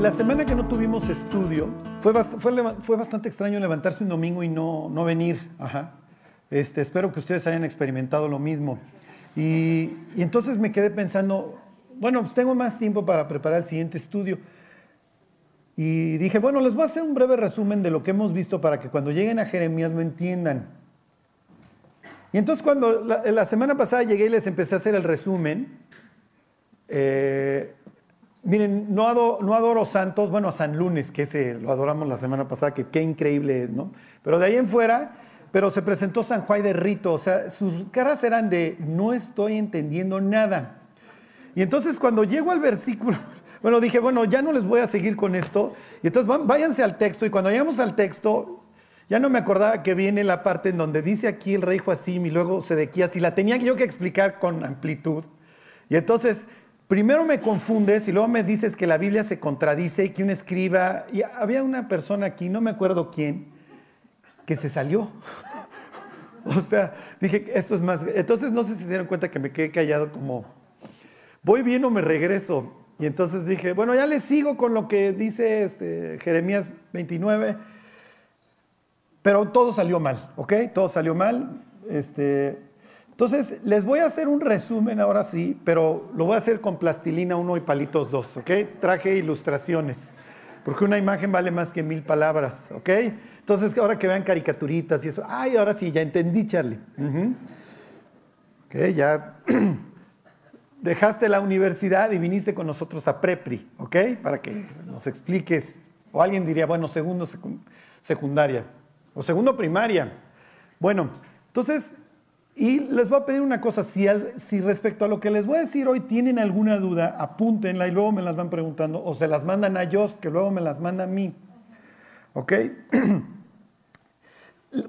La semana que no tuvimos estudio, fue, fue, bastante extraño levantarse un domingo y no, no venir. Este, espero que ustedes hayan experimentado lo mismo. Y, entonces me quedé pensando, bueno, pues tengo más tiempo para preparar el siguiente estudio. Y dije, bueno, les voy a hacer un breve resumen de lo que hemos visto para que cuando lleguen a Jeremías lo entiendan. Y entonces cuando la, semana pasada llegué y les empecé a hacer el resumen, eh, miren, no, adoro santos, bueno, a San Lunes, que ese lo adoramos la semana pasada, que qué increíble es, ¿no? Pero de ahí en fuera, pero se presentó San Juan de Rito, o sea, sus caras eran de no estoy entendiendo nada. Y entonces cuando llego al versículo, bueno, dije, bueno, ya no les voy a seguir con esto. Y entonces váyanse al texto. Y cuando llegamos al texto, ya no me acordaba que viene la parte en donde dice aquí el rey Joacim y luego Sedequías. Y la tenía yo que explicar con amplitud. Y entonces, primero me confundes y luego me dices que la Biblia se contradice y que un escriba. Y había una persona aquí, no me acuerdo quién, que se salió. o sea, dije, esto es más. Entonces, no sé si se dieron cuenta que me quedé callado como, voy bien o me regreso. Y entonces dije, bueno, ya le sigo con lo que dice este, Jeremías 29, pero todo salió mal, ¿ok? Todo salió mal. Este, entonces, les voy a hacer un resumen ahora sí, pero lo voy a hacer con plastilina 1 y palitos 2, ¿ok? Traje ilustraciones, porque una imagen vale más que mil palabras, ¿ok? Entonces, ahora que vean caricaturitas y eso, ay, ahora sí, ya entendí, Charlie. Ok, ya dejaste la universidad y viniste con nosotros a Prepri, ¿ok? Para que nos expliques. O alguien diría, bueno, segundo secundaria o segundo primaria. Bueno, entonces, y les voy a pedir una cosa, si, si respecto a lo que les voy a decir hoy tienen alguna duda, apúntenla y luego me las van preguntando, o se las mandan a ellos, que luego me las manda a mí. ¿Ok?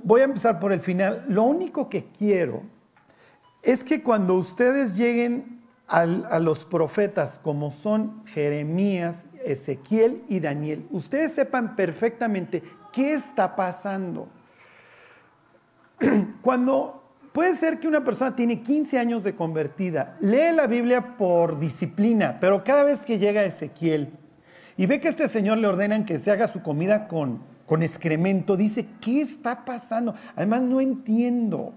voy a empezar por el final. Lo único que quiero es que cuando ustedes lleguen a los profetas como son Jeremías, Ezequiel y Daniel, ustedes sepan perfectamente qué está pasando. Cuando puede ser que una persona tiene 15 años de convertida, lee la Biblia por disciplina, pero cada vez que llega Ezequiel y ve que este señor le ordenan que se haga su comida con, con excremento, dice, ¿qué está pasando? Además no entiendo. O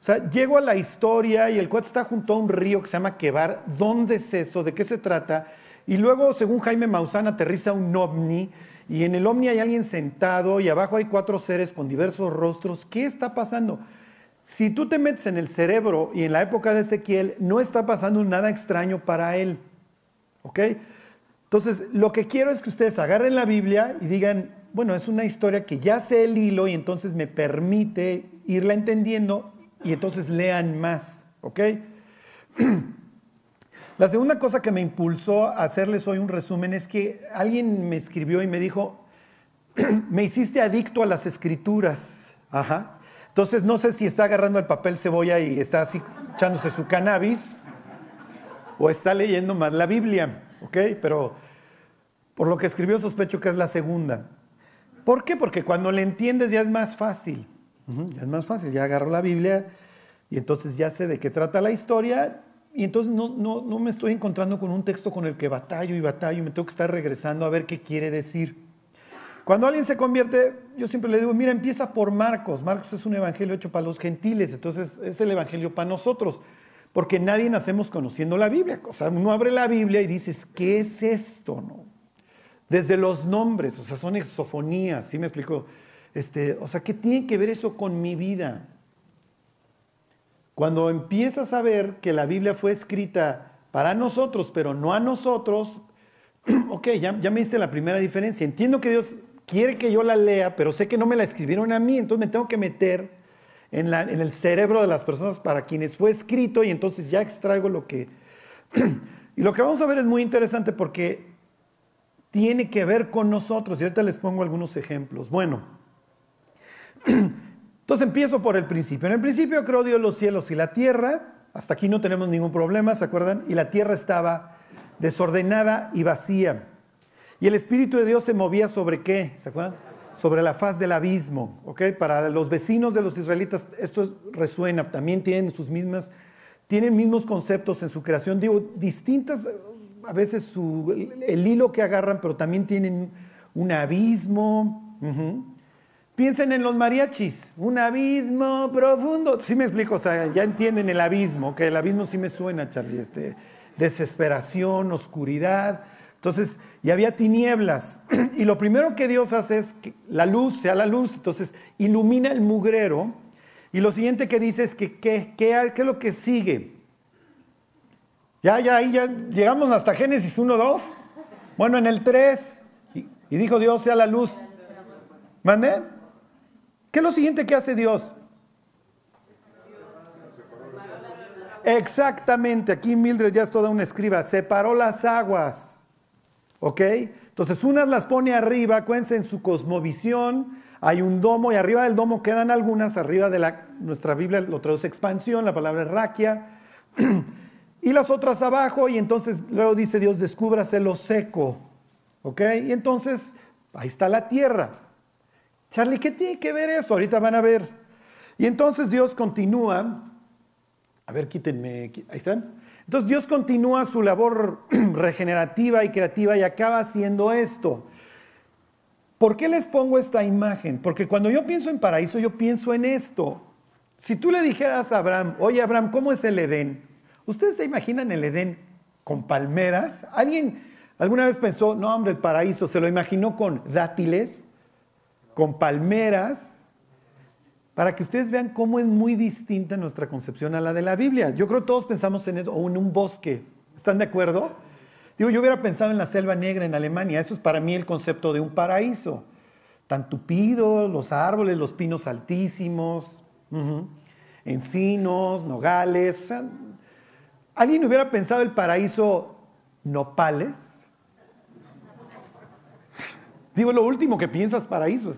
sea, llego a la historia y el cuate está junto a un río que se llama Quebar. ¿Dónde es eso? ¿De qué se trata? Y luego, según Jaime Maussan, aterriza un ovni y en el ovni hay alguien sentado y abajo hay cuatro seres con diversos rostros. ¿Qué está pasando? Si tú te metes en el cerebro y en la época de Ezequiel, no está pasando nada extraño para él. ¿Ok? Entonces, lo que quiero es que ustedes agarren la Biblia y digan, bueno, es una historia que ya sé el hilo y entonces me permite irla entendiendo y entonces lean más, ¿ok? La segunda cosa que me impulsó a hacerles hoy un resumen es que alguien me escribió y me dijo, me hiciste adicto a las escrituras. Ajá. Entonces no sé si está agarrando el papel cebolla y está así echándose su cannabis o está leyendo más la Biblia, ¿ok? Pero por lo que escribió sospecho que es la segunda. ¿Por qué? Porque cuando le entiendes ya es más fácil ya es más fácil, ya agarro la Biblia y entonces ya sé de qué trata la historia y entonces no, no, me estoy encontrando con un texto con el que batallo y batallo y me tengo que estar regresando a ver qué quiere decir. Cuando alguien se convierte, yo siempre le digo, mira, empieza por Marcos. Marcos es un evangelio hecho para los gentiles, entonces es el evangelio para nosotros, porque nadie nacemos conociendo la Biblia. O sea, uno abre la Biblia y dices, ¿qué es esto? No? Desde los nombres, o sea, son exofonías, ¿sí me explico? Este, o sea, ¿qué tiene que ver eso con mi vida? Cuando empiezas a ver que la Biblia fue escrita para nosotros, pero no a nosotros, ok, ya, ya me diste la primera diferencia. Entiendo que Dios quiere que yo la lea, pero sé que no me la escribieron a mí, entonces me tengo que meter en, la, en el cerebro de las personas para quienes fue escrito y entonces ya extraigo lo que... y lo que vamos a ver es muy interesante porque tiene que ver con nosotros. Y ahorita les pongo algunos ejemplos. Bueno, entonces empiezo por el principio. En el principio creó Dios los cielos y la tierra. Hasta aquí no tenemos ningún problema, ¿se acuerdan? Y la tierra estaba desordenada y vacía. Y el Espíritu de Dios se movía sobre qué, ¿se acuerdan? Sobre la faz del abismo, ¿ok? Para los vecinos de los israelitas esto resuena, también tienen sus mismas, tienen mismos conceptos en su creación, digo, distintas, a veces el hilo que agarran, pero también tienen un abismo. Piensen en los mariachis, un abismo profundo. Sí me explico, o sea, ya entienden el abismo, que el abismo sí me suena, Charlie, este, desesperación, oscuridad. Entonces, y había tinieblas. Y lo primero que Dios hace es que la luz sea la luz. Entonces, ilumina el mugrero. Y lo siguiente que dice es que, ¿qué, qué, es lo que sigue? Ya, ya, ahí ya llegamos hasta Génesis 1, 2. Bueno, en el 3. Y, y dijo Dios, sea la luz. ¿Mande? ¿Qué es lo siguiente que hace Dios? Exactamente, aquí Mildred ya es toda una escriba, separó las aguas, ¿ok? Entonces unas las pone arriba, acuérdense en su cosmovisión, hay un domo y arriba del domo quedan algunas, arriba de la, nuestra Biblia lo traduce expansión, la palabra es raquia, y las otras abajo, y entonces luego dice Dios, descúbrase lo seco, ¿ok? Y entonces ahí está la tierra. Charlie, ¿qué tiene que ver eso? Ahorita van a ver. Y entonces Dios continúa, a ver, quítenme, ahí están. Entonces Dios continúa su labor regenerativa y creativa y acaba haciendo esto. ¿Por qué les pongo esta imagen? Porque cuando yo pienso en paraíso, yo pienso en esto. Si tú le dijeras a Abraham, oye Abraham, ¿cómo es el Edén? ¿Ustedes se imaginan el Edén con palmeras? ¿Alguien alguna vez pensó, no hombre, el paraíso, se lo imaginó con dátiles? con palmeras, para que ustedes vean cómo es muy distinta nuestra concepción a la de la Biblia. Yo creo que todos pensamos en eso, o en un bosque. ¿Están de acuerdo? Digo, yo hubiera pensado en la selva negra en Alemania. Eso es para mí el concepto de un paraíso. Tan tupido, los árboles, los pinos altísimos, encinos, nogales. ¿Alguien hubiera pensado el paraíso nopales? Digo, lo último que piensas paraíso.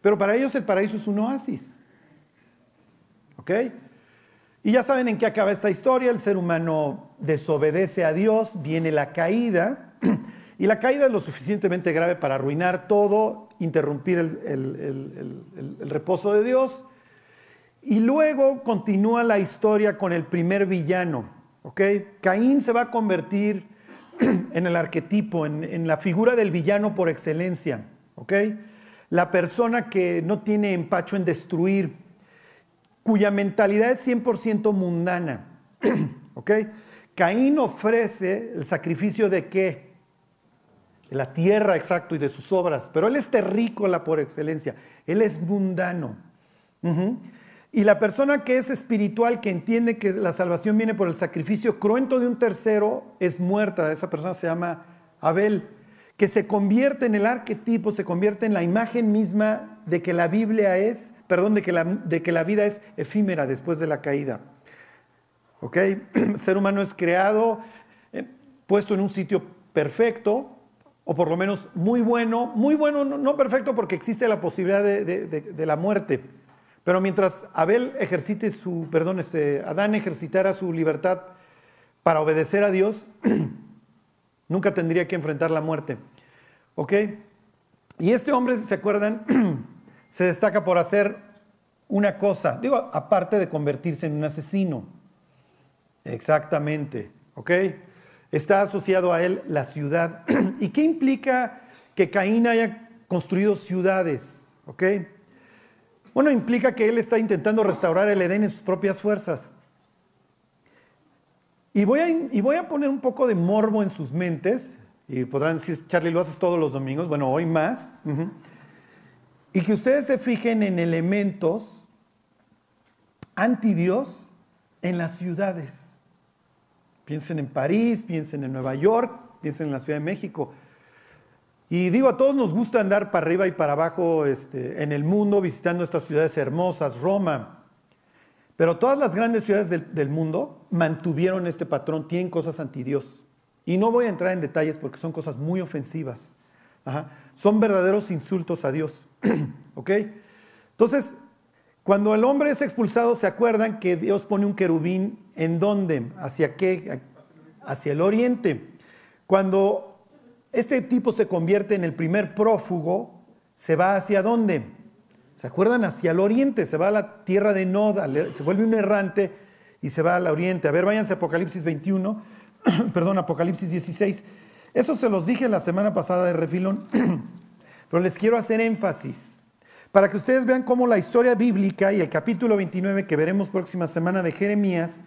Pero para ellos el paraíso es un oasis. Y ya saben en qué acaba esta historia. El ser humano desobedece a Dios, viene la caída. Y la caída es lo suficientemente grave para arruinar todo, interrumpir el, el reposo de Dios. Y luego continúa la historia con el primer villano. ¿ok? Caín se va a convertir en el arquetipo, en, la figura del villano por excelencia, ¿ok? La persona que no tiene empacho en destruir, cuya mentalidad es 100% mundana, ¿ok? Caín ofrece el sacrificio de qué? De la tierra, exacto, y de sus obras, pero él es terrícola por excelencia, él es mundano. Y la persona que es espiritual, que entiende que la salvación viene por el sacrificio cruento de un tercero, es muerta. Esa persona se llama Abel, que se convierte en el arquetipo, se convierte en la imagen misma de que la Biblia es, perdón, de que la, de que la vida es efímera después de la caída. ¿Ok? El ser humano es creado, eh, puesto en un sitio perfecto, o por lo menos muy bueno, muy bueno, no, perfecto porque existe la posibilidad de la muerte pero mientras Abel ejercite su, perdón, este, Adán ejercitara su libertad para obedecer a Dios, nunca tendría que enfrentar la muerte. ¿Ok? Y este hombre, ¿se acuerdan? se destaca por hacer una cosa, digo, aparte de convertirse en un asesino. Exactamente, ¿ok? Está asociado a él la ciudad. ¿Y qué implica que Caín haya construido ciudades? ¿Ok? Bueno, implica que él está intentando restaurar el Edén en sus propias fuerzas. Y voy, a, y voy a poner un poco de morbo en sus mentes, y podrán decir, Charlie, lo haces todos los domingos, bueno, hoy más, y que ustedes se fijen en elementos anti Dios en las ciudades. Piensen en París, piensen en Nueva York, piensen en la Ciudad de México. Y digo, a todos nos gusta andar para arriba y para abajo este, en el mundo visitando estas ciudades hermosas, Roma. Pero todas las grandes ciudades del, mundo mantuvieron este patrón, tienen cosas anti Dios. Y no voy a entrar en detalles porque son cosas muy ofensivas. Son verdaderos insultos a Dios. ¿Ok? Entonces, cuando el hombre es expulsado, ¿se acuerdan que Dios pone un querubín en dónde? ¿Hacia qué? Hacia el oriente. Cuando este tipo se convierte en el primer prófugo, se va hacia dónde? ¿Se acuerdan? Hacia el oriente, se va a la tierra de Nod, se vuelve un errante y se va al oriente. A ver, váyanse a Apocalipsis 21. perdón, Apocalipsis 16. Eso se los dije la semana pasada de refilón, pero les quiero hacer énfasis para que ustedes vean cómo la historia bíblica y el capítulo 29 que veremos próxima semana de Jeremías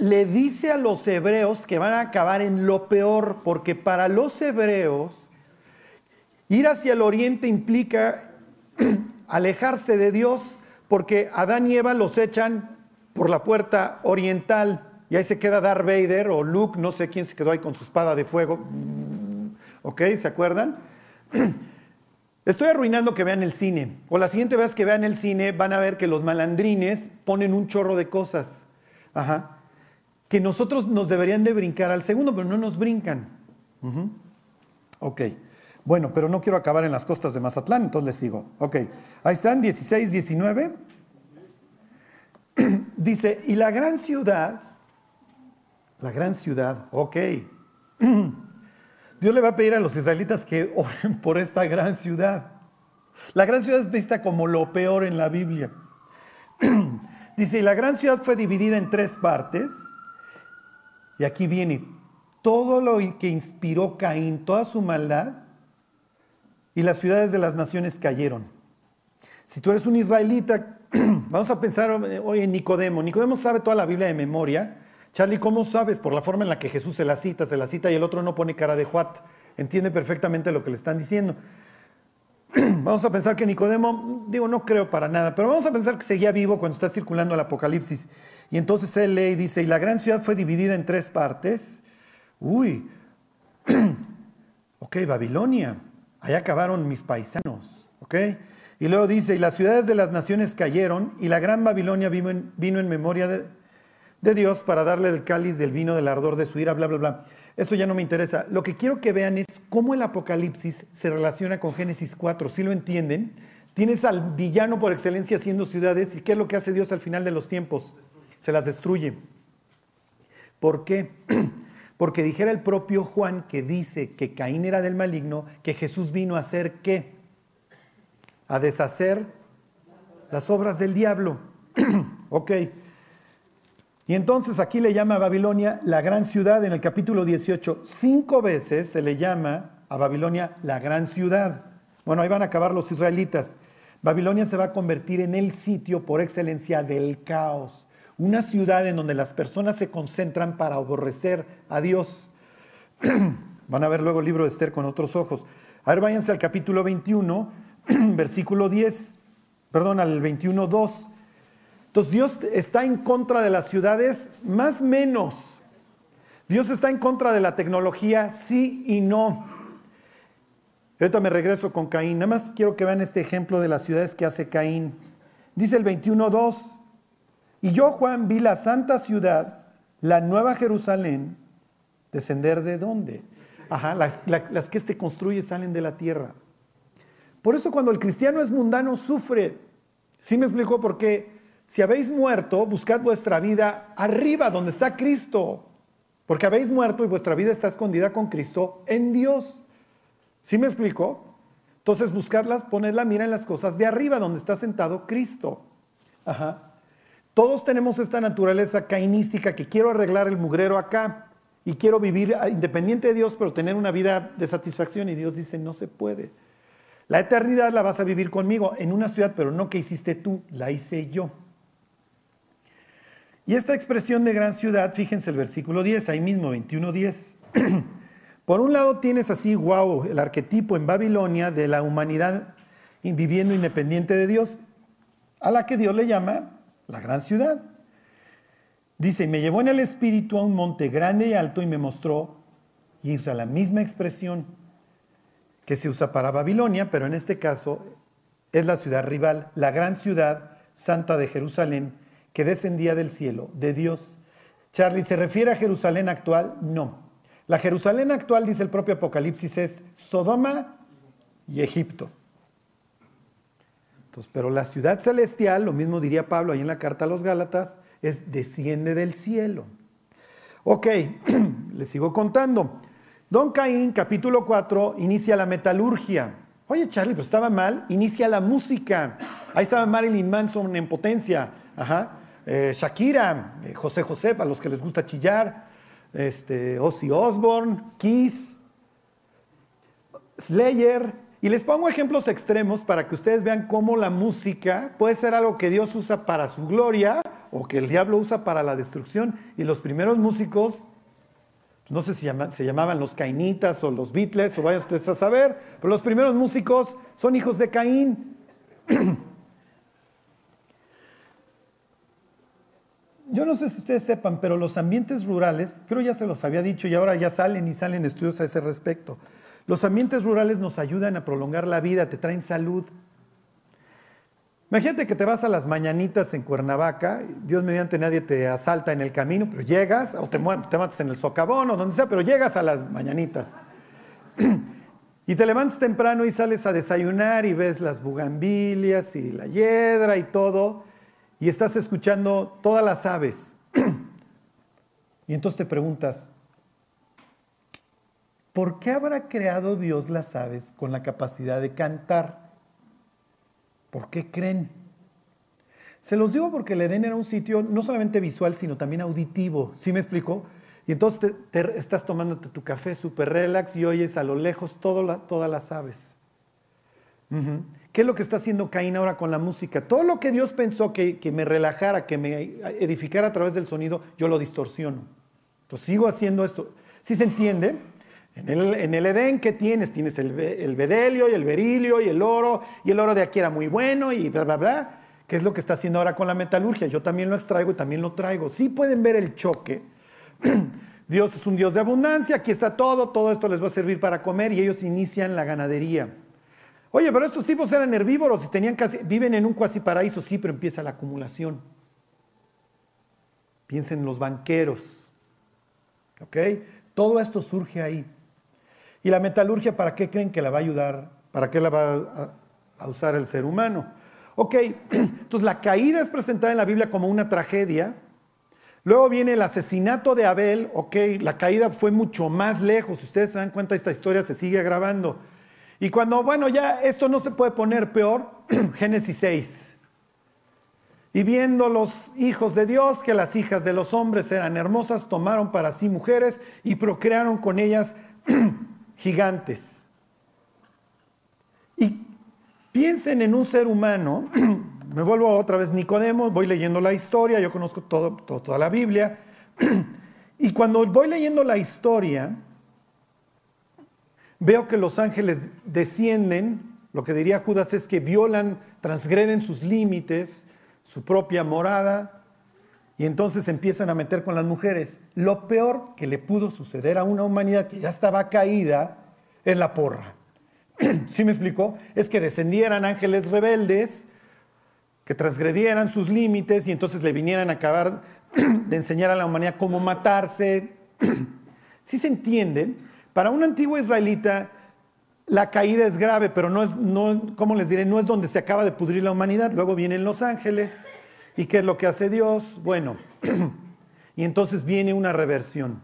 le dice a los hebreos que van a acabar en lo peor, porque para los hebreos ir hacia el oriente implica alejarse de Dios, porque Adán y Eva los echan por la puerta oriental y ahí se queda Darth Vader o Luke, no sé quién se quedó ahí con su espada de fuego. ¿Ok? ¿Se acuerdan? Estoy arruinando que vean el cine. O la siguiente vez que vean el cine van a ver que los malandrines ponen un chorro de cosas. Ajá que nosotros nos deberían de brincar al segundo, pero no nos brincan. Ok, bueno, pero no quiero acabar en las costas de Mazatlán, entonces les sigo. Ok, ahí están, 16, 19. Dice, y la gran ciudad, la gran ciudad, ok. Dios le va a pedir a los israelitas que oren por esta gran ciudad. La gran ciudad es vista como lo peor en la Biblia. Dice, y la gran ciudad fue dividida en tres partes y aquí viene todo lo que inspiró Caín, toda su maldad, y las ciudades de las naciones cayeron. Si tú eres un israelita, vamos a pensar hoy en Nicodemo. Nicodemo sabe toda la Biblia de memoria. Charlie, ¿cómo sabes? Por la forma en la que Jesús se la cita, se la cita y el otro no pone cara de juat. Entiende perfectamente lo que le están diciendo. Vamos a pensar que Nicodemo, digo, no creo para nada, pero vamos a pensar que seguía vivo cuando está circulando el Apocalipsis. Y entonces él lee y dice, y la gran ciudad fue dividida en tres partes. Uy, ok, Babilonia, ahí acabaron mis paisanos, ok. Y luego dice, y las ciudades de las naciones cayeron, y la gran Babilonia vino en, vino en memoria de, de Dios para darle el cáliz del vino del ardor de su ira, bla, bla, bla. Eso ya no me interesa. Lo que quiero que vean es cómo el Apocalipsis se relaciona con Génesis 4. Si lo entienden, tienes al villano por excelencia haciendo ciudades. ¿Y qué es lo que hace Dios al final de los tiempos? se las destruye. ¿Por qué? Porque dijera el propio Juan que dice que Caín era del maligno, que Jesús vino a hacer qué? A deshacer las obras del diablo. ok. Y entonces aquí le llama a Babilonia la gran ciudad en el capítulo 18. Cinco veces se le llama a Babilonia la gran ciudad. Bueno, ahí van a acabar los israelitas. Babilonia se va a convertir en el sitio por excelencia del caos una ciudad en donde las personas se concentran para aborrecer a Dios. Van a ver luego el libro de Esther con otros ojos. A ver, váyanse al capítulo 21, versículo 10, perdón, al 21, 2. Entonces Dios está en contra de las ciudades, más menos. Dios está en contra de la tecnología, sí y no. Ahorita me regreso con Caín. Nada más quiero que vean este ejemplo de las ciudades que hace Caín. Dice el 21.2, y yo, Juan, vi la santa ciudad, la nueva Jerusalén, descender de dónde? Ajá, las, que este construye salen de la tierra. Por eso cuando el cristiano es mundano sufre. ¿Sí me explico? Porque si habéis muerto, buscad vuestra vida arriba, donde está Cristo. Porque habéis muerto y vuestra vida está escondida con Cristo en Dios. ¿Sí me explico? Entonces buscadlas, poned la mira en las cosas de arriba, donde está sentado Cristo. Ajá. Todos tenemos esta naturaleza cainística que quiero arreglar el mugrero acá y quiero vivir independiente de Dios, pero tener una vida de satisfacción. Y Dios dice, no se puede. La eternidad la vas a vivir conmigo en una ciudad, pero no que hiciste tú, la hice yo. Y esta expresión de gran ciudad, fíjense el versículo 10, ahí mismo, 21.10. Por un lado tienes así, wow, el arquetipo en Babilonia de la humanidad viviendo independiente de Dios, a la que Dios le llama la gran ciudad. Dice, me llevó en el espíritu a un monte grande y alto y me mostró, y usa la misma expresión que se usa para Babilonia, pero en este caso es la ciudad rival, la gran ciudad santa de Jerusalén, que descendía del cielo, de Dios. Charlie, ¿se refiere a Jerusalén actual? No. La Jerusalén actual, dice el propio Apocalipsis, es Sodoma y Egipto pero la ciudad celestial, lo mismo diría Pablo ahí en la carta a los Gálatas, es desciende del cielo. Ok, les sigo contando. Don Caín, capítulo 4, inicia la metalurgia. Oye, Charlie, pues estaba mal. Inicia la música. Ahí estaba Marilyn Manson en potencia. Ajá. Eh, Shakira, eh, José José, a los que les gusta chillar, este, Ozzy Osbourne, Kiss, Slayer. Y les pongo ejemplos extremos para que ustedes vean cómo la música puede ser algo que Dios usa para su gloria o que el diablo usa para la destrucción. Y los primeros músicos, no sé si se llamaban los Cainitas o los Beatles, o vayan ustedes a saber, pero los primeros músicos son hijos de Caín. Yo no sé si ustedes sepan, pero los ambientes rurales, creo ya se los había dicho y ahora ya salen y salen estudios a ese respecto. Los ambientes rurales nos ayudan a prolongar la vida, te traen salud. Imagínate que te vas a las mañanitas en Cuernavaca, Dios mediante nadie te asalta en el camino, pero llegas, o te, te matas en el socavón o donde sea, pero llegas a las mañanitas. Y te levantas temprano y sales a desayunar y ves las bugambilias y la hiedra y todo y estás escuchando todas las aves. y entonces te preguntas, ¿por qué habrá creado Dios las aves con la capacidad de cantar? ¿Por qué creen? Se los digo porque el Edén era un sitio no solamente visual, sino también auditivo. ¿Sí me explico? Y entonces te, estás tomándote tu café súper relax y oyes a lo lejos todas las aves. ¿Qué es lo que está haciendo Caín ahora con la música? Todo lo que Dios pensó que, me relajara, que me edificara a través del sonido, yo lo distorsiono. Entonces sigo haciendo esto. ¿Sí se entiende? En el, Edén, ¿qué tienes? Tienes el, el, bedelio y el berilio y el oro, y el oro de aquí era muy bueno y bla, bla, bla. ¿Qué es lo que está haciendo ahora con la metalurgia? Yo también lo extraigo y también lo traigo. Sí pueden ver el choque. Dios es un Dios de abundancia, aquí está todo, todo esto les va a servir para comer y ellos inician la ganadería. Oye, pero estos tipos eran herbívoros y tenían casi, viven en un cuasi paraíso, sí, pero empieza la acumulación. Piensen en los banqueros. ¿Ok? Todo esto surge ahí. ¿Y la metalurgia para qué creen que la va a ayudar? ¿Para qué la va a, usar el ser humano? Ok, entonces la caída es presentada en la Biblia como una tragedia. Luego viene el asesinato de Abel. Ok, la caída fue mucho más lejos. Si ustedes se dan cuenta, esta historia se sigue grabando. Y cuando, bueno, ya esto no se puede poner peor, Génesis 6. Y viendo los hijos de Dios que las hijas de los hombres eran hermosas, tomaron para sí mujeres y procrearon con ellas gigantes. Y piensen en un ser humano, me vuelvo otra vez Nicodemo, voy leyendo la historia, yo conozco todo, toda la Biblia, y cuando voy leyendo la historia, Veo que los ángeles descienden, lo que diría Judas es que violan, transgreden sus límites, su propia morada, y entonces empiezan a meter con las mujeres. Lo peor que le pudo suceder a una humanidad que ya estaba caída es la porra. ¿Sí me explicó? Es que descendieran ángeles rebeldes, que transgredieran sus límites y entonces le vinieran a acabar de enseñar a la humanidad cómo matarse. ¿Sí se entiende? Para un antiguo israelita, la caída es grave, pero no es, no, ¿cómo les diré? No es donde se acaba de pudrir la humanidad. Luego vienen los ángeles. ¿Y qué es lo que hace Dios? Bueno, y entonces viene una reversión.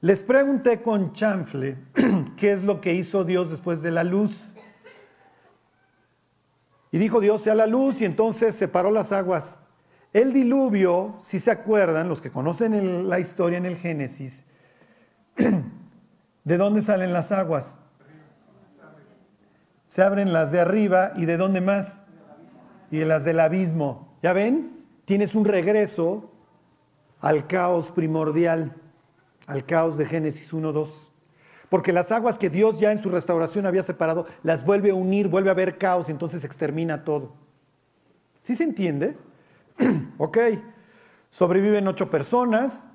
Les pregunté con chanfle qué es lo que hizo Dios después de la luz. Y dijo Dios sea la luz y entonces separó las aguas. El diluvio, si se acuerdan, los que conocen la historia en el Génesis, ¿De dónde salen las aguas? Se abren las de arriba y de dónde más? Y las del abismo. ¿Ya ven? Tienes un regreso al caos primordial, al caos de Génesis 1-2. Porque las aguas que Dios ya en su restauración había separado, las vuelve a unir, vuelve a haber caos y entonces extermina todo. ¿Sí se entiende? ok. Sobreviven ocho personas,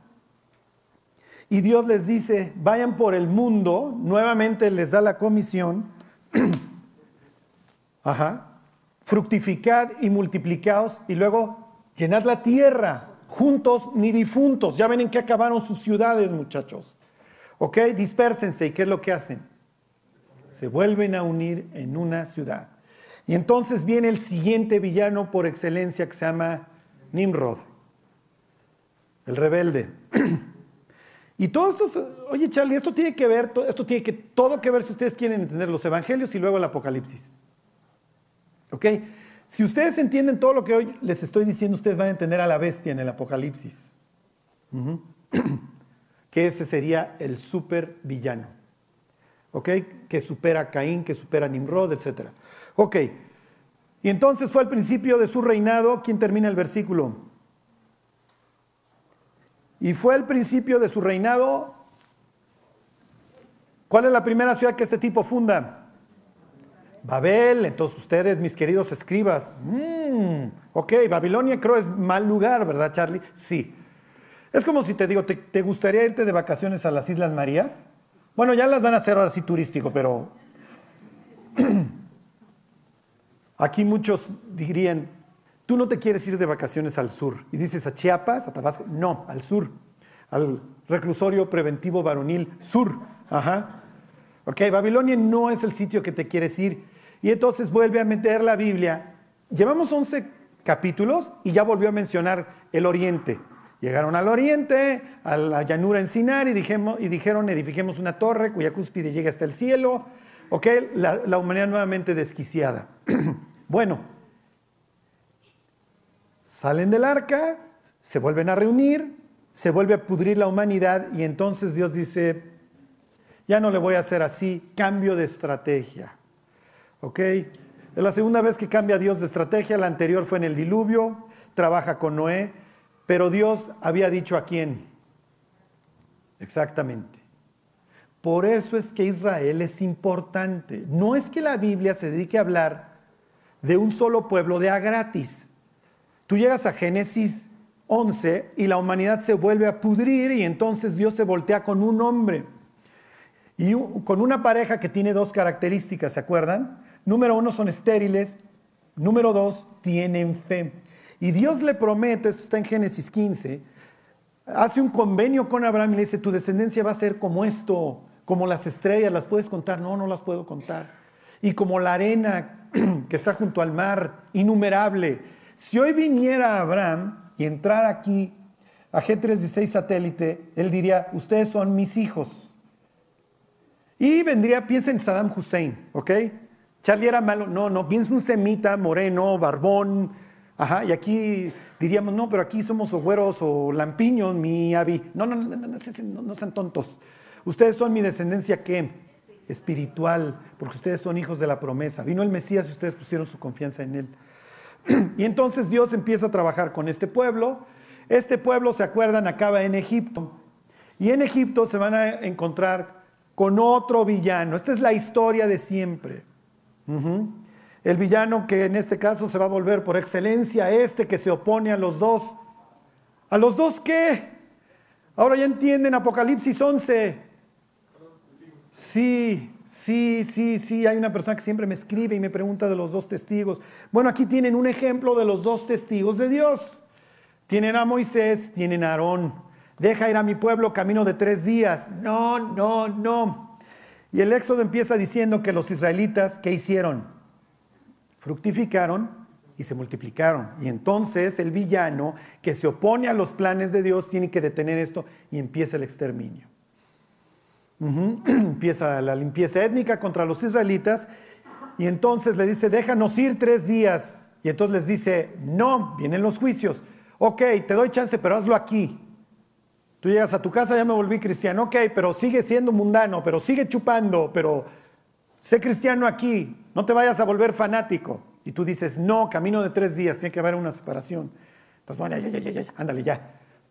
y Dios les dice, vayan por el mundo, nuevamente les da la comisión, ajá, fructificad y multiplicaos y luego llenad la tierra, juntos ni difuntos. Ya ven en qué acabaron sus ciudades, muchachos. ¿Ok? Dispérsense. ¿Y qué es lo que hacen? Se vuelven a unir en una ciudad. Y entonces viene el siguiente villano por excelencia que se llama Nimrod, el rebelde. Y todo esto, oye Charlie, esto tiene que ver, esto tiene que todo que ver si ustedes quieren entender los evangelios y luego el apocalipsis. ¿Ok? Si ustedes entienden todo lo que hoy les estoy diciendo, ustedes van a entender a la bestia en el Apocalipsis. que ese sería el super villano. ¿Ok? Que supera a Caín, que supera a Nimrod, etc. Ok. Y entonces fue al principio de su reinado. ¿Quién termina el versículo? Y fue al principio de su reinado. ¿Cuál es la primera ciudad que este tipo funda? Babel, entonces ustedes, mis queridos escribas, mm, ok, Babilonia creo es mal lugar, ¿verdad, Charlie? Sí. Es como si te digo, ¿te, gustaría irte de vacaciones a las Islas Marías? Bueno, ya las van a hacer ahora sí turístico, pero aquí muchos dirían, tú no te quieres ir de vacaciones al sur. Y dices a Chiapas, a Tabasco, no, al sur, al reclusorio preventivo varonil sur. Ajá. Ok, Babilonia no es el sitio que te quieres ir. Y entonces vuelve a meter la Biblia. Llevamos 11 capítulos y ya volvió a mencionar el oriente. Llegaron al oriente, a la llanura encinar y, dijimos, y dijeron, edifiquemos una torre cuya cúspide llega hasta el cielo. ¿Ok? La, la humanidad nuevamente desquiciada. bueno, salen del arca, se vuelven a reunir, se vuelve a pudrir la humanidad y entonces Dios dice, ya no le voy a hacer así, cambio de estrategia. ¿Ok? Es la segunda vez que cambia Dios de estrategia, la anterior fue en el diluvio, trabaja con Noé, pero Dios había dicho a quién. Exactamente. Por eso es que Israel es importante. No es que la Biblia se dedique a hablar de un solo pueblo de a gratis. Tú llegas a Génesis 11 y la humanidad se vuelve a pudrir y entonces Dios se voltea con un hombre y con una pareja que tiene dos características, ¿se acuerdan? Número uno, son estériles. Número dos, tienen fe. Y Dios le promete, esto está en Génesis 15, hace un convenio con Abraham y le dice, tu descendencia va a ser como esto, como las estrellas, ¿las puedes contar? No, no las puedo contar. Y como la arena que está junto al mar, innumerable. Si hoy viniera Abraham y entrara aquí a G316 satélite, él diría, ustedes son mis hijos. Y vendría, piensa en Saddam Hussein, ¿ok? Charlie era malo, no, no, piensa un semita, moreno, barbón, ajá, y aquí diríamos, no, pero aquí somos güeros o lampiños, mi avi. No, no, no, no, no, sean tontos. Ustedes son mi descendencia, ¿qué? Espiritual, porque ustedes son hijos de la promesa. Vino el Mesías y ustedes pusieron su confianza en él. Y entonces Dios empieza a trabajar con este pueblo. Este pueblo, ¿se acuerdan? Acaba en Egipto. Y en Egipto se van a encontrar con otro villano. Esta es la historia de siempre. El villano que en este caso se va a volver por excelencia este que se opone a los dos. ¿A los dos qué? Ahora ya entienden Apocalipsis 11. Sí, sí, sí, sí. Hay una persona que siempre me escribe y me pregunta de los dos testigos. Bueno, aquí tienen un ejemplo de los dos testigos de Dios. Tienen a Moisés, tienen a Aarón deja ir a mi pueblo camino de tres días. No, no, no. Y el éxodo empieza diciendo que los israelitas, ¿qué hicieron? Fructificaron y se multiplicaron. Y entonces el villano que se opone a los planes de Dios tiene que detener esto y empieza el exterminio. empieza la limpieza étnica contra los israelitas y entonces le dice, déjanos ir tres días. Y entonces les dice, no, vienen los juicios. Ok, te doy chance, pero hazlo aquí. Tú llegas a tu casa, ya me volví cristiano, ok, pero sigue siendo mundano, pero sigue chupando, pero sé cristiano aquí, no te vayas a volver fanático. Y tú dices, no, camino de tres días, tiene que haber una separación. Entonces, bueno, ya, ya, ya, ya, ándale, ya.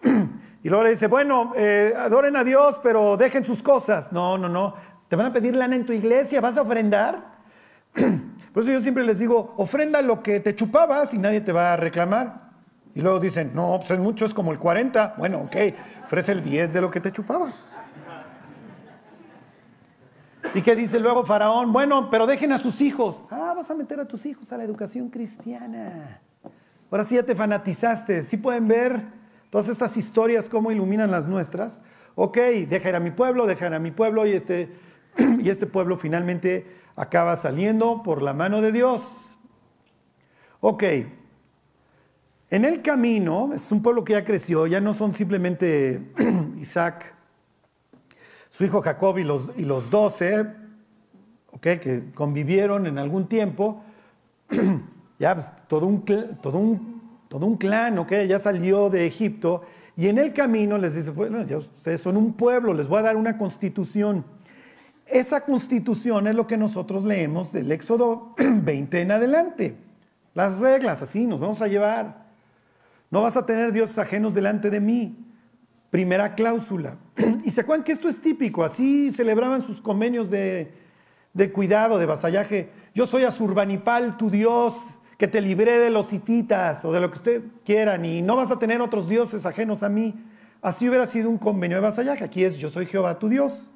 Y luego le dice, bueno, eh, adoren a Dios, pero dejen sus cosas. No, no, no. Te van a pedir lana en tu iglesia, ¿vas a ofrendar? Por eso yo siempre les digo, ofrenda lo que te chupabas y nadie te va a reclamar. Y luego dicen, no, pues es mucho, es como el 40. Bueno, ok, ofrece el 10 de lo que te chupabas. ¿Y qué dice luego Faraón? Bueno, pero dejen a sus hijos. Ah, vas a meter a tus hijos a la educación cristiana. Ahora sí ya te fanatizaste. ¿Sí pueden ver todas estas historias cómo iluminan las nuestras? Ok, deja ir a mi pueblo, deja ir a mi pueblo y este, y este pueblo finalmente acaba saliendo por la mano de Dios. Ok, en el camino, es un pueblo que ya creció, ya no son simplemente Isaac, su hijo Jacob y los, y los doce, que convivieron en algún tiempo, ya pues, todo, un, todo, un, todo un clan, ¿ok? Ya salió de Egipto y en el camino les dice, bueno, ya ustedes son un pueblo, les voy a dar una constitución. Esa constitución es lo que nosotros leemos del Éxodo 20 en adelante. Las reglas, así nos vamos a llevar. No vas a tener dioses ajenos delante de mí. Primera cláusula. Y se acuerdan que esto es típico, así celebraban sus convenios de, de cuidado, de vasallaje. Yo soy Azurbanipal, tu dios, que te libré de los hititas o de lo que ustedes quieran y no vas a tener otros dioses ajenos a mí. Así hubiera sido un convenio de vasallaje. Aquí es yo soy Jehová tu Dios.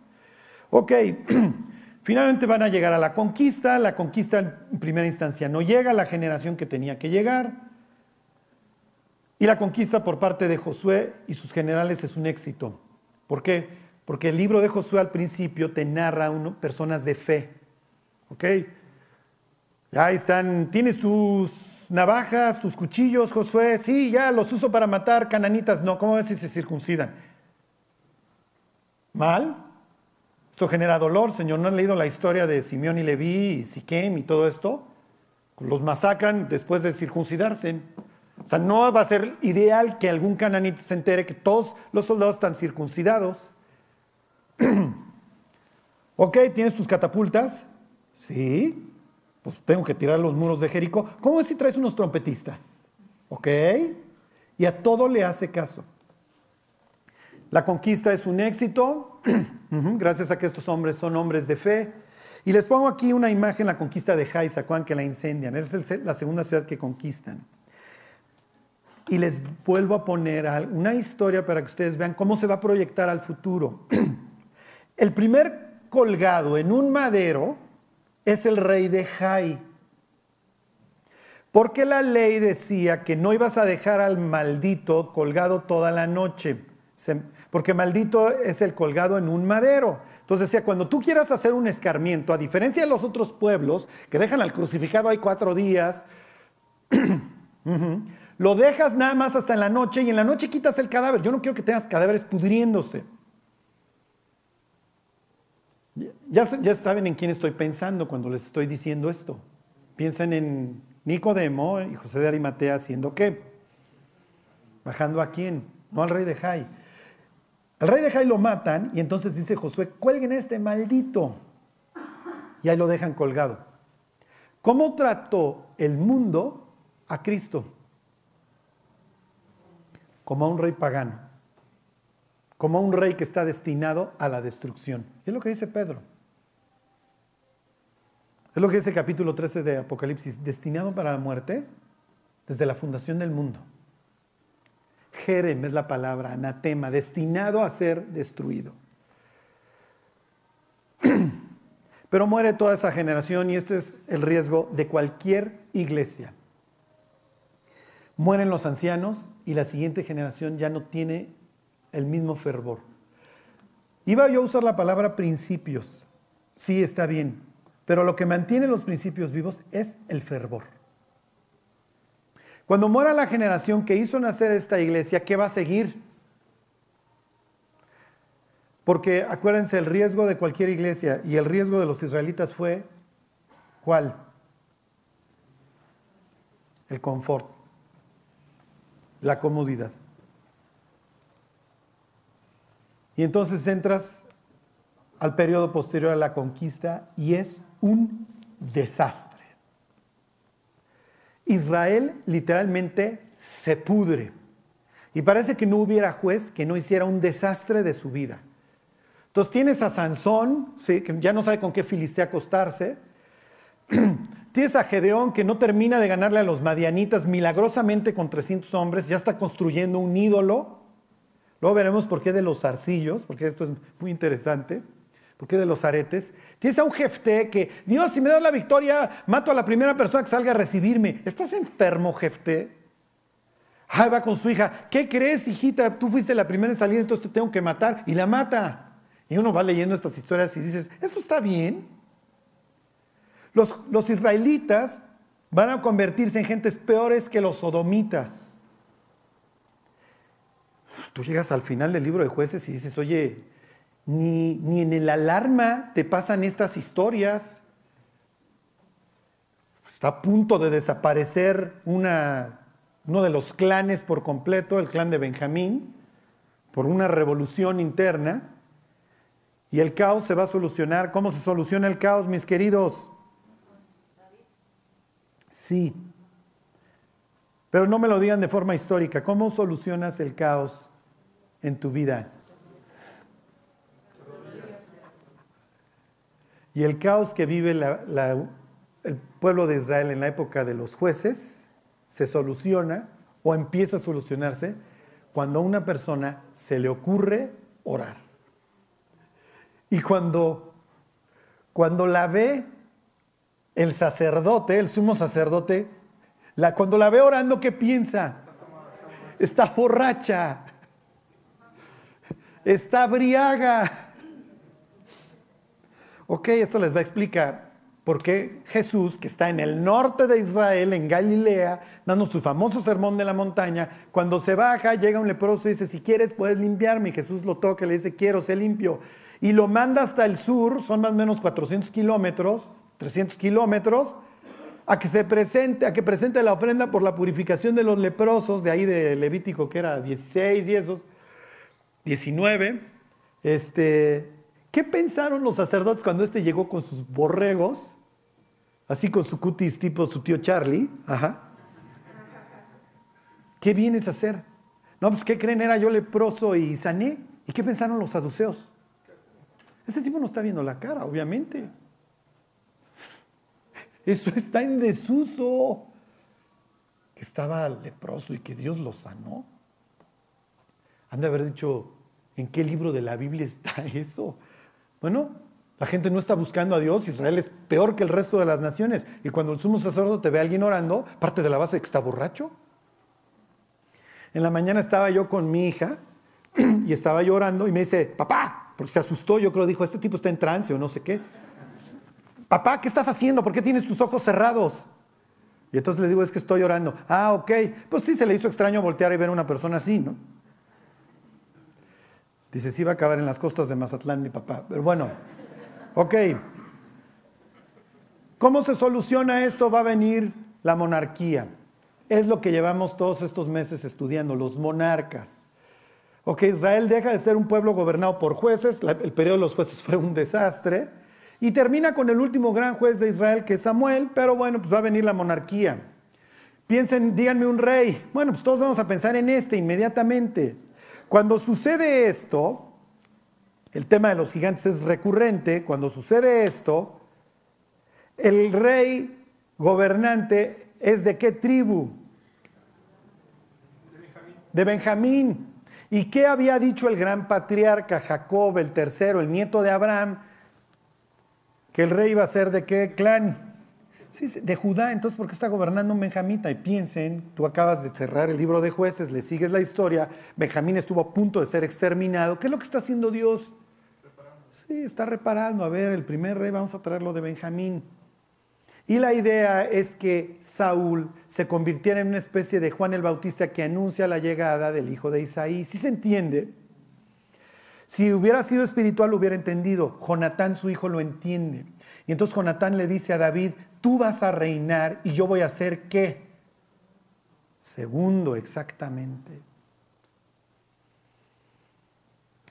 Ok, finalmente van a llegar a la conquista. La conquista en primera instancia no llega la generación que tenía que llegar. Y la conquista por parte de Josué y sus generales es un éxito. ¿Por qué? Porque el libro de Josué al principio te narra uno, personas de fe. ¿Ok? Ya están, tienes tus navajas, tus cuchillos, Josué. Sí, ya los uso para matar cananitas. No, ¿cómo ves si se circuncidan? ¿Mal? Esto genera dolor, Señor. ¿No han leído la historia de Simeón y Leví y Siquem y todo esto? Los masacran después de circuncidarse. O sea, no va a ser ideal que algún cananita se entere que todos los soldados están circuncidados. ok, ¿tienes tus catapultas? Sí pues tengo que tirar los muros de Jericó. ¿Cómo es si traes unos trompetistas? ¿Ok? Y a todo le hace caso. La conquista es un éxito, gracias a que estos hombres son hombres de fe. Y les pongo aquí una imagen, la conquista de Juan, que la incendian. Es la segunda ciudad que conquistan. Y les vuelvo a poner una historia para que ustedes vean cómo se va a proyectar al futuro. El primer colgado en un madero es el rey de Jai. Porque la ley decía que no ibas a dejar al maldito colgado toda la noche. Porque maldito es el colgado en un madero. Entonces decía, cuando tú quieras hacer un escarmiento, a diferencia de los otros pueblos que dejan al crucificado ahí cuatro días, lo dejas nada más hasta en la noche y en la noche quitas el cadáver. Yo no quiero que tengas cadáveres pudriéndose. Ya, saben en quién estoy pensando cuando les estoy diciendo esto. Piensen en Nicodemo y José de Arimatea haciendo qué? Bajando a quién? No al rey de Jai. Al rey de Jai lo matan y entonces dice Josué, cuelguen este maldito. Y ahí lo dejan colgado. ¿Cómo trató el mundo a Cristo? Como a un rey pagano como un rey que está destinado a la destrucción. Es lo que dice Pedro. Es lo que dice el capítulo 13 de Apocalipsis, destinado para la muerte desde la fundación del mundo. Jerem es la palabra, anatema, destinado a ser destruido. Pero muere toda esa generación y este es el riesgo de cualquier iglesia. Mueren los ancianos y la siguiente generación ya no tiene el mismo fervor. Iba yo a usar la palabra principios. Sí, está bien. Pero lo que mantiene los principios vivos es el fervor. Cuando muera la generación que hizo nacer esta iglesia, ¿qué va a seguir? Porque acuérdense, el riesgo de cualquier iglesia y el riesgo de los israelitas fue, ¿cuál? El confort, la comodidad. Y entonces entras al periodo posterior a la conquista y es un desastre. Israel literalmente se pudre. Y parece que no hubiera juez que no hiciera un desastre de su vida. Entonces tienes a Sansón, que ya no sabe con qué filistea acostarse. tienes a Gedeón que no termina de ganarle a los madianitas milagrosamente con 300 hombres, ya está construyendo un ídolo. Luego veremos por qué de los arcillos, porque esto es muy interesante. ¿Por qué de los aretes? Tienes a un jefté que, Dios, si me das la victoria, mato a la primera persona que salga a recibirme. ¿Estás enfermo, jefté? Ay, va con su hija. ¿Qué crees, hijita? Tú fuiste la primera en salir, entonces te tengo que matar. Y la mata. Y uno va leyendo estas historias y dices, ¿esto está bien? Los israelitas van a convertirse en gentes peores que los sodomitas tú llegas al final del libro de jueces y dices, oye, ni, en el alarma te pasan estas historias. está a punto de desaparecer una, uno de los clanes por completo, el clan de Benjamín, por una revolución interna. Y el caos se va a solucionar. ¿Cómo se soluciona el caos, mis queridos? Sí. Pero no me lo digan de forma histórica. ¿Cómo solucionas el caos en tu vida? Y el caos que vive el pueblo de Israel en la época de los jueces se soluciona o empieza a solucionarse cuando a una persona se le ocurre orar. Y cuando, cuando la ve el sacerdote, el sumo sacerdote, cuando la ve orando, ¿qué piensa? Está borracha, está briaga. Ok, esto les va a explicar por qué Jesús, que está en el norte de Israel, en Galilea, dando su famoso sermón de la montaña, cuando se baja, llega un leproso y dice, si quieres puedes limpiarme. Y Jesús lo toca le dice, quiero, sé limpio. Y lo manda hasta el sur, son más o menos 400 kilómetros, 300 kilómetros, a que se presente, a que presente la ofrenda por la purificación de los leprosos, de ahí de Levítico que era 16 y esos, 19, este, ¿Qué pensaron los sacerdotes cuando este llegó con sus borregos? Así con su cutis tipo su tío Charlie. Ajá. ¿Qué vienes a hacer? No, pues ¿qué creen? Era yo leproso y sané. ¿Y qué pensaron los saduceos? Este tipo no está viendo la cara, obviamente. Eso está en desuso. Que estaba leproso y que Dios lo sanó. Han de haber dicho, ¿en qué libro de la Biblia está eso? Bueno, la gente no está buscando a Dios, Israel es peor que el resto de las naciones. Y cuando el sumo sacerdote ve a alguien orando, parte de la base de que está borracho. En la mañana estaba yo con mi hija y estaba llorando y me dice, papá, porque se asustó, yo creo, dijo, este tipo está en trance o no sé qué. Papá, ¿qué estás haciendo? ¿Por qué tienes tus ojos cerrados? Y entonces le digo, es que estoy llorando. Ah, ok. Pues sí, se le hizo extraño voltear y ver a una persona así, ¿no? Dice, sí va a acabar en las costas de Mazatlán mi papá. Pero bueno, ok. ¿Cómo se soluciona esto? Va a venir la monarquía. Es lo que llevamos todos estos meses estudiando, los monarcas. Ok, Israel deja de ser un pueblo gobernado por jueces, el periodo de los jueces fue un desastre, y termina con el último gran juez de Israel, que es Samuel, pero bueno, pues va a venir la monarquía. Piensen, díganme un rey. Bueno, pues todos vamos a pensar en este inmediatamente. Cuando sucede esto, el tema de los gigantes es recurrente, cuando sucede esto, el rey gobernante es de qué tribu? De Benjamín. De Benjamín. ¿Y qué había dicho el gran patriarca Jacob, el tercero, el nieto de Abraham? Que el rey iba a ser de qué clan? de Judá, entonces ¿por qué está gobernando un benjamita? Y piensen, tú acabas de cerrar el libro de jueces, le sigues la historia, Benjamín estuvo a punto de ser exterminado. ¿Qué es lo que está haciendo Dios? Sí, está reparando. A ver, el primer rey vamos a traerlo de Benjamín. Y la idea es que Saúl se convirtiera en una especie de Juan el Bautista que anuncia la llegada del hijo de Isaí. Si se entiende? Si hubiera sido espiritual, lo hubiera entendido. Jonatán, su hijo, lo entiende. Y entonces Jonatán le dice a David, tú vas a reinar y yo voy a hacer qué? Segundo, exactamente.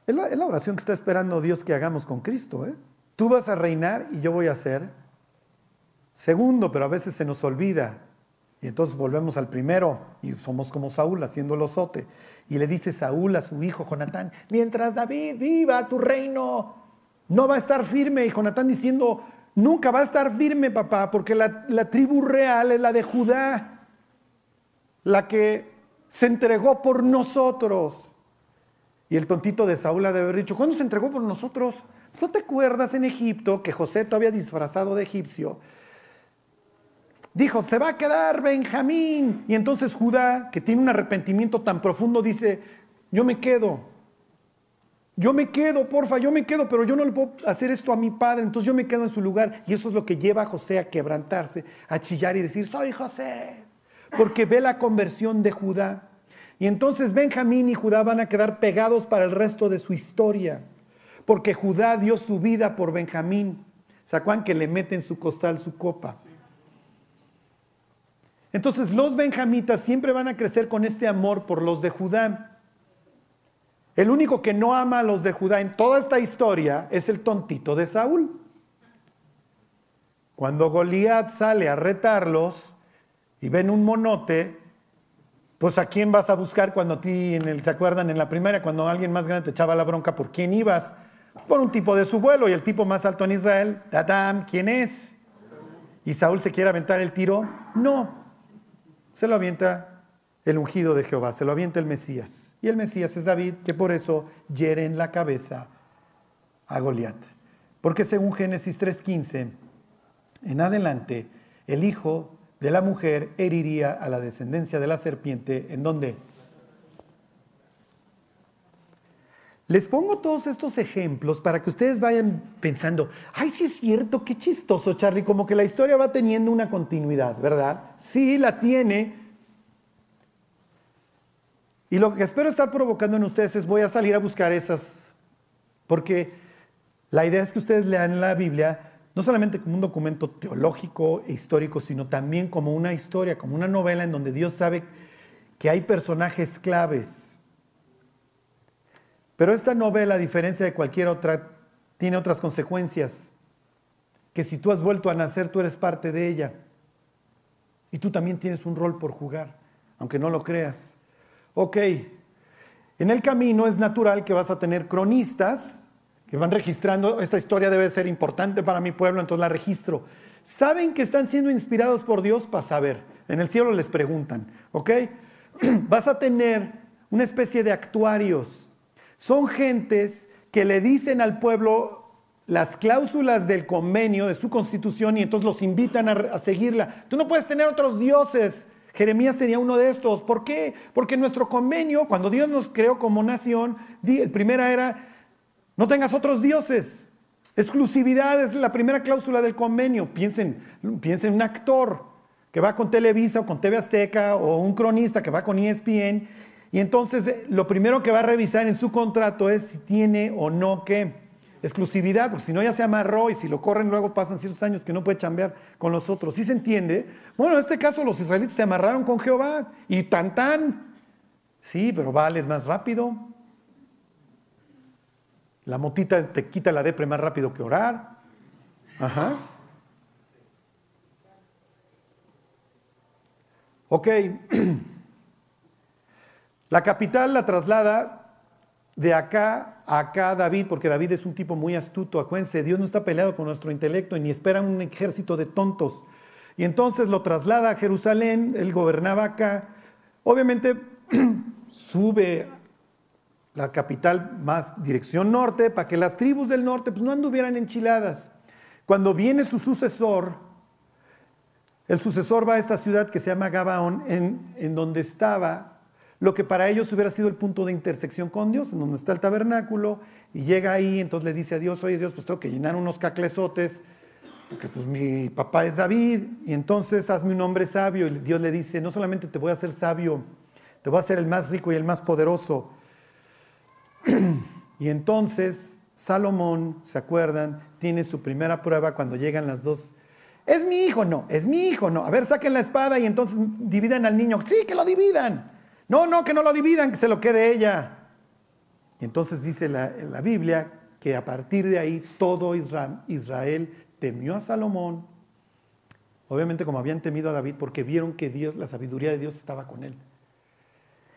Es la, oración que está esperando Dios que hagamos con Cristo. ¿eh? Tú vas a reinar y yo voy a hacer segundo, pero a veces se nos olvida. Y entonces volvemos al primero y somos como Saúl haciendo el osote. Y le dice Saúl a su hijo Jonatán, mientras David viva tu reino, no va a estar firme. Y Jonatán diciendo, Nunca va a estar firme, papá, porque la, tribu real es la de Judá, la que se entregó por nosotros. Y el tontito de Saúl ha de haber dicho, ¿cuándo se entregó por nosotros? ¿No te acuerdas en Egipto que José todavía disfrazado de egipcio? Dijo, se va a quedar Benjamín. Y entonces Judá, que tiene un arrepentimiento tan profundo, dice, yo me quedo. Yo me quedo, porfa, yo me quedo, pero yo no le puedo hacer esto a mi padre, entonces yo me quedo en su lugar. Y eso es lo que lleva a José a quebrantarse, a chillar y decir, soy José, porque ve la conversión de Judá. Y entonces Benjamín y Judá van a quedar pegados para el resto de su historia, porque Judá dio su vida por Benjamín. ¿Se que le mete en su costal su copa? Entonces los benjamitas siempre van a crecer con este amor por los de Judá. El único que no ama a los de Judá en toda esta historia es el tontito de Saúl. Cuando Goliat sale a retarlos y ven un monote, pues a quién vas a buscar cuando a ti, ¿se acuerdan en la primera, cuando alguien más grande te echaba la bronca, ¿por quién ibas? Por un tipo de su vuelo y el tipo más alto en Israel, Dadam, ¿quién es? ¿Y Saúl se quiere aventar el tiro? No, se lo avienta el ungido de Jehová, se lo avienta el Mesías. Y el Mesías es David, que por eso hiere en la cabeza a Goliat. Porque según Génesis 3.15, en adelante, el hijo de la mujer heriría a la descendencia de la serpiente. ¿En dónde? Les pongo todos estos ejemplos para que ustedes vayan pensando, ay, sí es cierto, qué chistoso, Charlie, como que la historia va teniendo una continuidad, ¿verdad? Sí, la tiene. Y lo que espero estar provocando en ustedes es voy a salir a buscar esas, porque la idea es que ustedes lean la Biblia no solamente como un documento teológico e histórico, sino también como una historia, como una novela en donde Dios sabe que hay personajes claves. Pero esta novela, a diferencia de cualquier otra, tiene otras consecuencias, que si tú has vuelto a nacer, tú eres parte de ella. Y tú también tienes un rol por jugar, aunque no lo creas. Ok, en el camino es natural que vas a tener cronistas, que van registrando, esta historia debe ser importante para mi pueblo, entonces la registro. Saben que están siendo inspirados por Dios para saber. En el cielo les preguntan, ¿ok? Vas a tener una especie de actuarios. Son gentes que le dicen al pueblo las cláusulas del convenio de su constitución y entonces los invitan a, seguirla. Tú no puedes tener otros dioses. Jeremías sería uno de estos. ¿Por qué? Porque nuestro convenio, cuando Dios nos creó como nación, el primera era no tengas otros dioses. Exclusividad es la primera cláusula del convenio. Piensen, piensen en un actor que va con Televisa o con TV Azteca o un cronista que va con ESPN. Y entonces eh, lo primero que va a revisar en su contrato es si tiene o no qué exclusividad, porque si no ya se amarró y si lo corren luego pasan ciertos años que no puede chambear con los otros. ¿Sí se entiende? Bueno, en este caso los israelitas se amarraron con Jehová y tan tan. Sí, pero vales más rápido. La motita te quita la depre más rápido que orar. Ajá. Ok. La capital la traslada de acá a acá David, porque David es un tipo muy astuto. Acuérdense, Dios no está peleado con nuestro intelecto ni espera un ejército de tontos. Y entonces lo traslada a Jerusalén, él gobernaba acá. Obviamente sube la capital más dirección norte, para que las tribus del norte pues, no anduvieran enchiladas. Cuando viene su sucesor, el sucesor va a esta ciudad que se llama Gabaón, en, en donde estaba lo que para ellos hubiera sido el punto de intersección con Dios, en donde está el tabernáculo, y llega ahí, entonces le dice a Dios, oye Dios, pues tengo que llenar unos caclesotes, porque pues mi papá es David, y entonces hazme un hombre sabio, y Dios le dice, no solamente te voy a hacer sabio, te voy a hacer el más rico y el más poderoso, y entonces Salomón, ¿se acuerdan? Tiene su primera prueba cuando llegan las dos. ¿Es mi hijo? No, es mi hijo, no. A ver, saquen la espada y entonces dividan al niño. Sí, que lo dividan. No, no, que no lo dividan, que se lo quede ella. Y entonces dice la, la Biblia que a partir de ahí todo Israel, Israel temió a Salomón. Obviamente como habían temido a David porque vieron que Dios, la sabiduría de Dios estaba con él.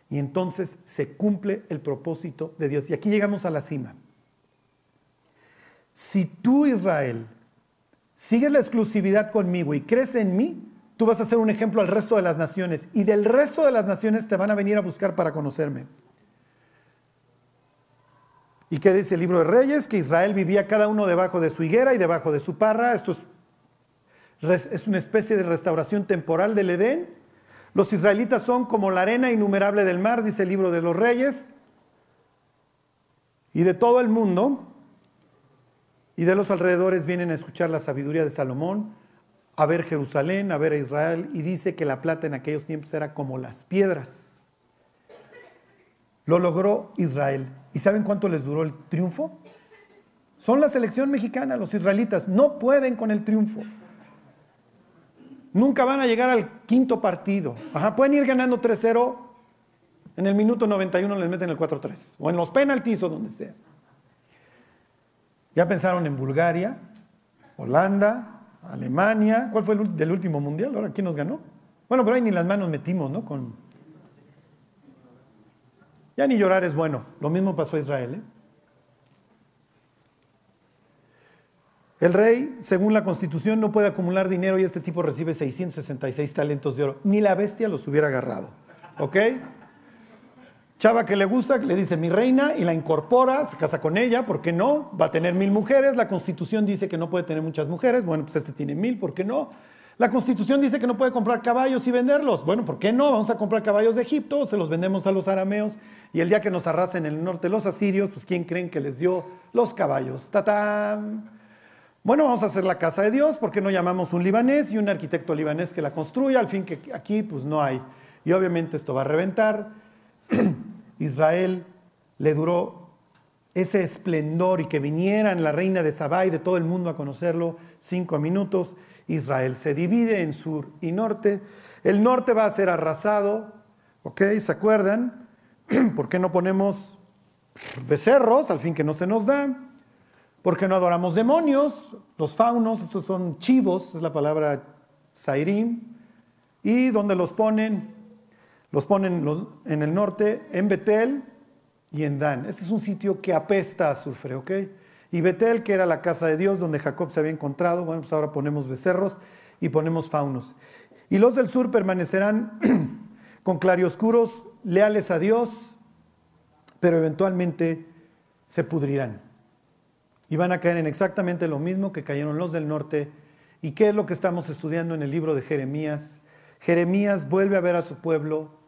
Y entonces se cumple el propósito de Dios. Y aquí llegamos a la cima. Si tú, Israel, sigues la exclusividad conmigo y crees en mí, tú vas a ser un ejemplo al resto de las naciones. Y del resto de las naciones te van a venir a buscar para conocerme. ¿Y qué dice el libro de Reyes? Que Israel vivía cada uno debajo de su higuera y debajo de su parra. Esto es, es una especie de restauración temporal del Edén. Los israelitas son como la arena innumerable del mar, dice el libro de los reyes, y de todo el mundo, y de los alrededores vienen a escuchar la sabiduría de Salomón, a ver Jerusalén, a ver a Israel, y dice que la plata en aquellos tiempos era como las piedras. Lo logró Israel. ¿Y saben cuánto les duró el triunfo? Son la selección mexicana, los israelitas, no pueden con el triunfo. Nunca van a llegar al quinto partido. Ajá, pueden ir ganando 3-0. En el minuto 91 les meten el 4-3. O en los penaltis o donde sea. Ya pensaron en Bulgaria, Holanda, Alemania. ¿Cuál fue el del último mundial? Ahora, ¿quién nos ganó? Bueno, pero ahí ni las manos metimos, ¿no? Ya ni llorar es bueno. Lo mismo pasó a Israel, ¿eh? El rey, según la constitución, no puede acumular dinero y este tipo recibe 666 talentos de oro. Ni la bestia los hubiera agarrado. ¿Ok? Chava que le gusta, que le dice mi reina y la incorpora, se casa con ella, ¿por qué no? Va a tener mil mujeres, la constitución dice que no puede tener muchas mujeres, bueno, pues este tiene mil, ¿por qué no? La constitución dice que no puede comprar caballos y venderlos, bueno, ¿por qué no? Vamos a comprar caballos de Egipto, se los vendemos a los arameos y el día que nos arrasen en el norte los asirios, pues ¿quién creen que les dio los caballos? ¡Tatán! Bueno, vamos a hacer la casa de Dios, ¿por qué no llamamos un libanés y un arquitecto libanés que la construya? Al fin que aquí pues no hay. Y obviamente esto va a reventar. Israel le duró ese esplendor y que vinieran la reina de Sabá y de todo el mundo a conocerlo cinco minutos. Israel se divide en sur y norte. El norte va a ser arrasado, ¿ok? ¿Se acuerdan? ¿Por qué no ponemos becerros? Al fin que no se nos da porque no adoramos demonios, los faunos, estos son chivos, es la palabra Sairim, y donde los ponen, los ponen en el norte, en Betel y en Dan. Este es un sitio que apesta a azufre, ¿ok? Y Betel, que era la casa de Dios donde Jacob se había encontrado, bueno, pues ahora ponemos becerros y ponemos faunos. Y los del sur permanecerán con claroscuros, leales a Dios, pero eventualmente se pudrirán y van a caer en exactamente lo mismo que cayeron los del norte. ¿Y qué es lo que estamos estudiando en el libro de Jeremías? Jeremías vuelve a ver a su pueblo,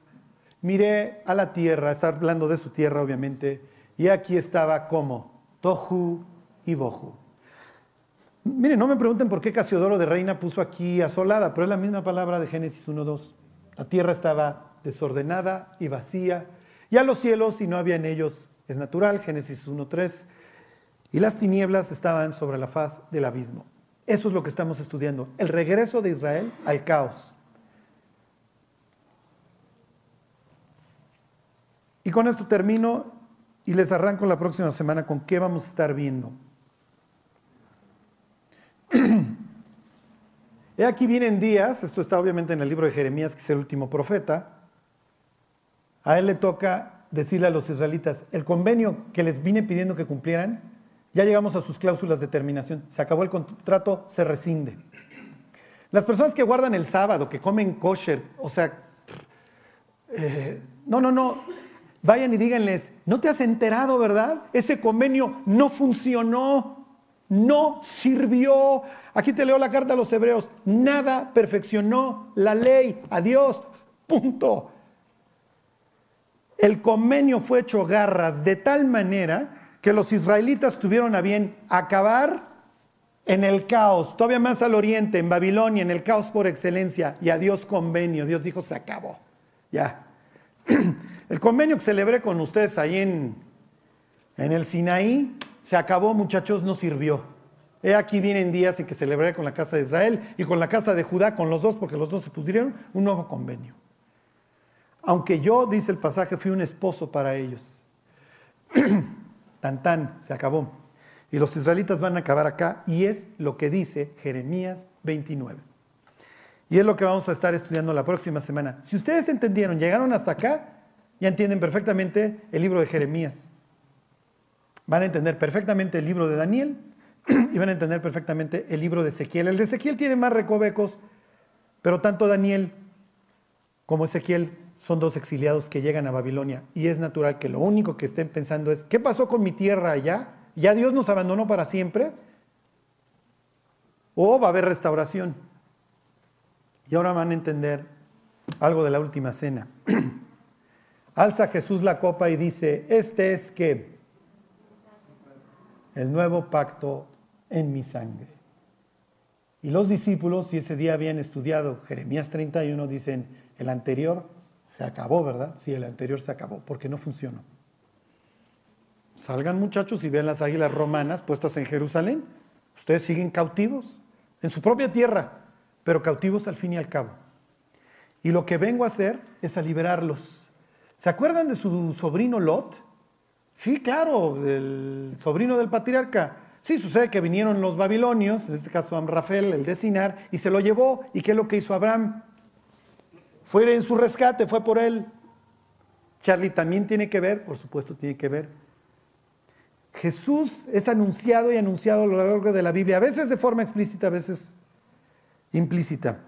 miré a la tierra, está hablando de su tierra obviamente, y aquí estaba como Tohu y Bohu. Miren, no me pregunten por qué Casiodoro de Reina puso aquí asolada, pero es la misma palabra de Génesis 1.2. La tierra estaba desordenada y vacía, y a los cielos y no había en ellos, es natural, Génesis 1.3 y las tinieblas estaban sobre la faz del abismo. Eso es lo que estamos estudiando, el regreso de Israel al caos. Y con esto termino y les arranco la próxima semana con qué vamos a estar viendo. He aquí vienen días, esto está obviamente en el libro de Jeremías, que es el último profeta. A él le toca decirle a los israelitas, el convenio que les vine pidiendo que cumplieran, ya llegamos a sus cláusulas de terminación. Se acabó el contrato, se rescinde. Las personas que guardan el sábado, que comen kosher, o sea, eh, no, no, no, vayan y díganles, ¿no te has enterado, verdad? Ese convenio no funcionó, no sirvió. Aquí te leo la carta a los hebreos, nada perfeccionó la ley, adiós, punto. El convenio fue hecho garras de tal manera que los israelitas tuvieron a bien acabar en el caos, todavía más al oriente, en Babilonia, en el caos por excelencia, y a Dios convenio. Dios dijo, se acabó. Ya. El convenio que celebré con ustedes ahí en, en el Sinaí, se acabó, muchachos, no sirvió. He aquí vienen días en que celebré con la casa de Israel y con la casa de Judá, con los dos, porque los dos se pudieron, un nuevo convenio. Aunque yo, dice el pasaje, fui un esposo para ellos. Tan tan, se acabó. Y los israelitas van a acabar acá y es lo que dice Jeremías 29. Y es lo que vamos a estar estudiando la próxima semana. Si ustedes entendieron, llegaron hasta acá, ya entienden perfectamente el libro de Jeremías. Van a entender perfectamente el libro de Daniel y van a entender perfectamente el libro de Ezequiel. El de Ezequiel tiene más recovecos, pero tanto Daniel como Ezequiel son dos exiliados que llegan a Babilonia y es natural que lo único que estén pensando es, ¿qué pasó con mi tierra allá? ¿Ya Dios nos abandonó para siempre? ¿O va a haber restauración? Y ahora van a entender algo de la última cena. Alza Jesús la copa y dice, este es que el nuevo pacto en mi sangre. Y los discípulos, si ese día habían estudiado Jeremías 31, dicen, el anterior se acabó, ¿verdad? Sí, el anterior se acabó, porque no funcionó. Salgan muchachos y vean las águilas romanas puestas en Jerusalén. Ustedes siguen cautivos en su propia tierra. pero cautivos al fin y al cabo. Y lo que vengo a hacer es a liberarlos. ¿Se acuerdan de su sobrino Lot? Sí, claro, el sobrino del patriarca. Sí, sucede que vinieron los babilonios, en este caso Amrafel, el de Sinar, y se lo llevó. ¿Y qué es lo que hizo Abraham? Fue en su rescate, fue por él. Charlie también tiene que ver, por supuesto tiene que ver. Jesús es anunciado y anunciado a lo largo de la Biblia, a veces de forma explícita, a veces implícita.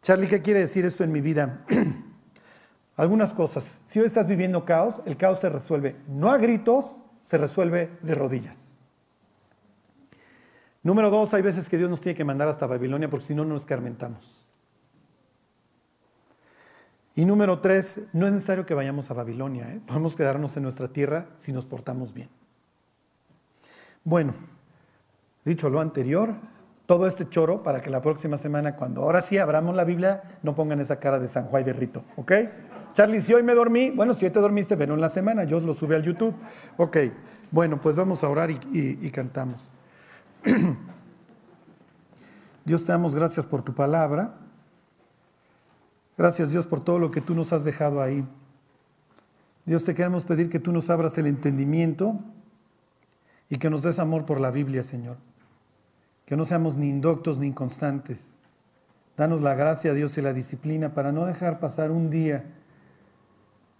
Charlie, ¿qué quiere decir esto en mi vida? Algunas cosas. Si hoy estás viviendo caos, el caos se resuelve no a gritos, se resuelve de rodillas. Número dos, hay veces que Dios nos tiene que mandar hasta Babilonia porque si no, no nos escarmentamos. Y número tres, no es necesario que vayamos a Babilonia, ¿eh? podemos quedarnos en nuestra tierra si nos portamos bien. Bueno, dicho lo anterior, todo este choro para que la próxima semana, cuando ahora sí abramos la Biblia, no pongan esa cara de San Juan de Rito, ¿ok? Charlie, si hoy me dormí, bueno, si hoy te dormiste, pero en la semana, yo lo sube al YouTube. Ok, bueno, pues vamos a orar y, y cantamos. Dios te damos gracias por tu palabra. Gracias Dios por todo lo que tú nos has dejado ahí. Dios te queremos pedir que tú nos abras el entendimiento y que nos des amor por la Biblia, Señor. Que no seamos ni indoctos ni inconstantes. Danos la gracia, Dios, y la disciplina para no dejar pasar un día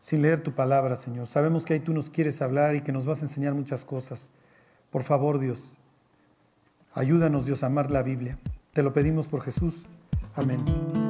sin leer tu palabra, Señor. Sabemos que ahí tú nos quieres hablar y que nos vas a enseñar muchas cosas. Por favor, Dios, ayúdanos, Dios, a amar la Biblia. Te lo pedimos por Jesús. Amén.